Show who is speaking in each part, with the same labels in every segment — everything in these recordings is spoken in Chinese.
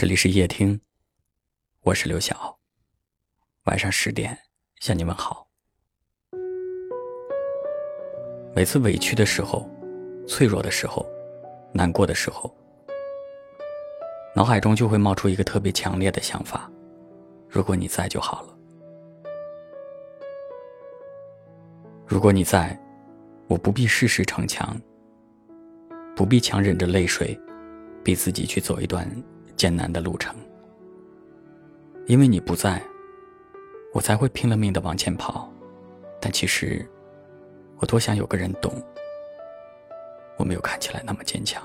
Speaker 1: 这里是夜听，我是刘晓。晚上十点向你问好。每次委屈的时候、脆弱的时候、难过的时候，脑海中就会冒出一个特别强烈的想法：如果你在就好了。如果你在，我不必事事逞强，不必强忍着泪水，逼自己去走一段。艰难的路程，因为你不在，我才会拼了命的往前跑。但其实，我多想有个人懂，我没有看起来那么坚强。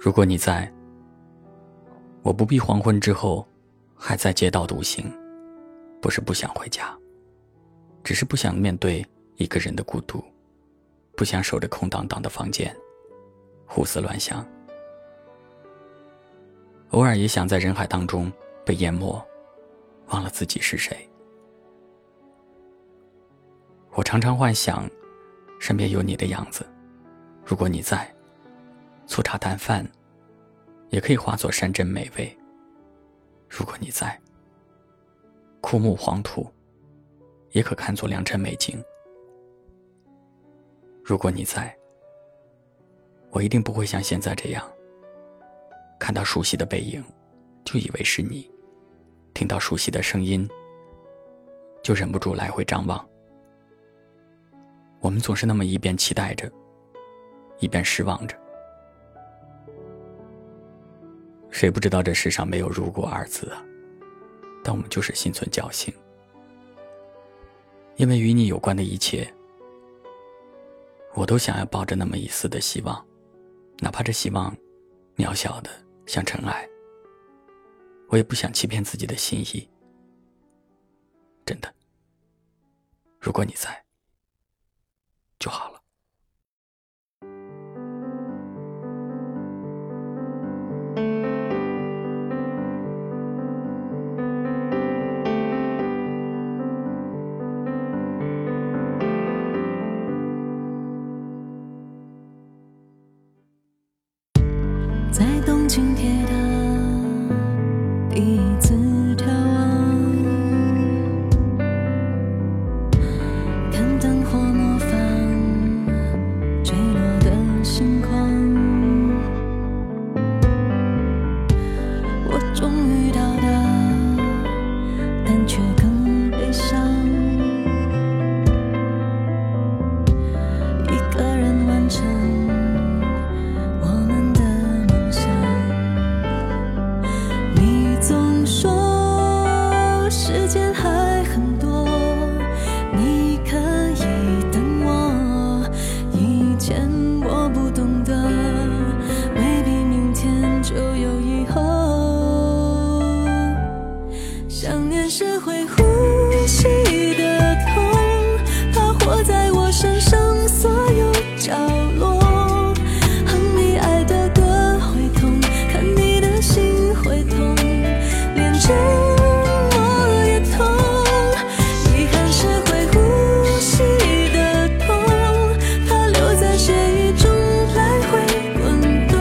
Speaker 1: 如果你在，我不必黄昏之后还在街道独行，不是不想回家，只是不想面对一个人的孤独。不想守着空荡荡的房间，胡思乱想。偶尔也想在人海当中被淹没，忘了自己是谁。我常常幻想，身边有你的样子。如果你在，粗茶淡饭也可以化作山珍美味。如果你在，枯木黄土也可看作良辰美景。如果你在，我一定不会像现在这样，看到熟悉的背影，就以为是你；听到熟悉的声音，就忍不住来回张望。我们总是那么一边期待着，一边失望着。谁不知道这世上没有“如果”二字啊？但我们就是心存侥幸，因为与你有关的一切。我都想要抱着那么一丝的希望，哪怕这希望渺小的像尘埃，我也不想欺骗自己的心意。真的，如果你在，身上所
Speaker 2: 有角落，哼你爱的歌会痛，看你的心会痛，连沉默也痛，遗憾是会呼吸的痛，它留在血液中来回滚动，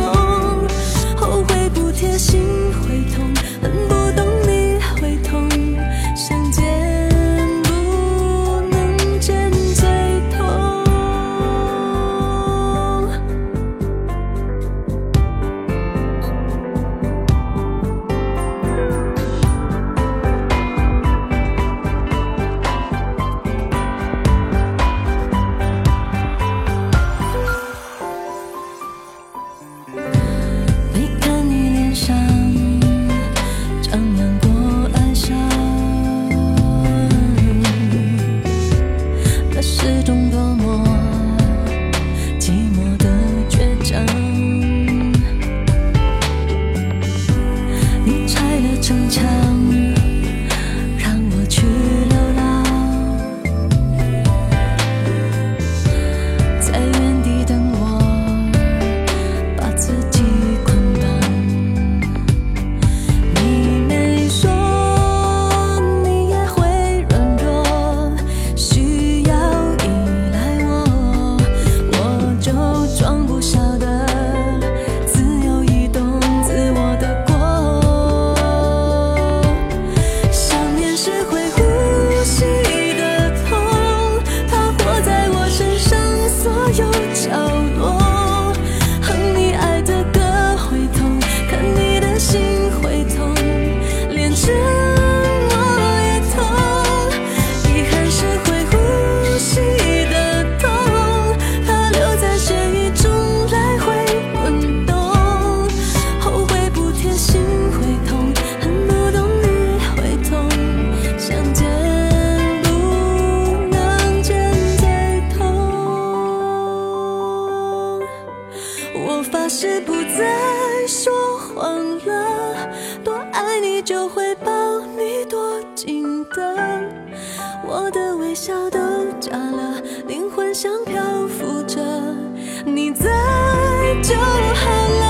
Speaker 2: 后悔不贴心会痛，恨不懂你会痛，想见。就会抱你多紧的，我的微笑都假了，灵魂像漂浮着，你在就好了，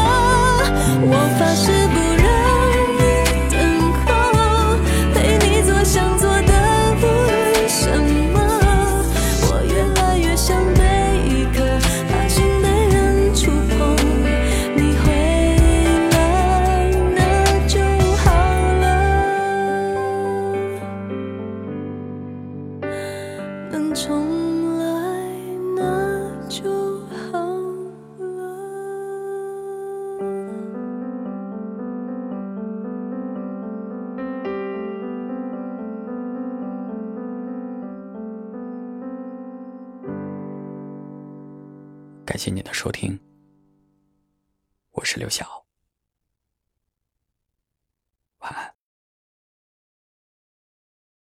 Speaker 1: 感谢你的收听，我是刘晓。